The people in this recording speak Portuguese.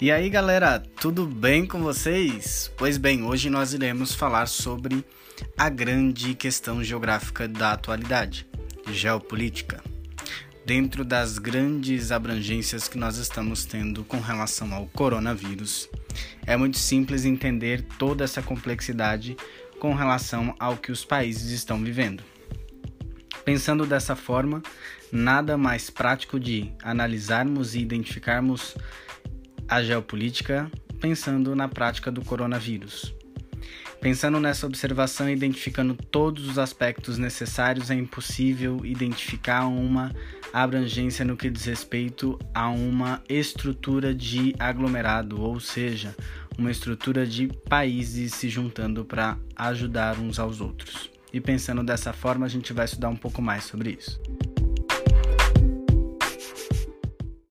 E aí galera, tudo bem com vocês? Pois bem, hoje nós iremos falar sobre a grande questão geográfica da atualidade, geopolítica. Dentro das grandes abrangências que nós estamos tendo com relação ao coronavírus, é muito simples entender toda essa complexidade com relação ao que os países estão vivendo. Pensando dessa forma, nada mais prático de analisarmos e identificarmos a geopolítica pensando na prática do coronavírus. Pensando nessa observação identificando todos os aspectos necessários, é impossível identificar uma abrangência no que diz respeito a uma estrutura de aglomerado, ou seja, uma estrutura de países se juntando para ajudar uns aos outros. E pensando dessa forma, a gente vai estudar um pouco mais sobre isso.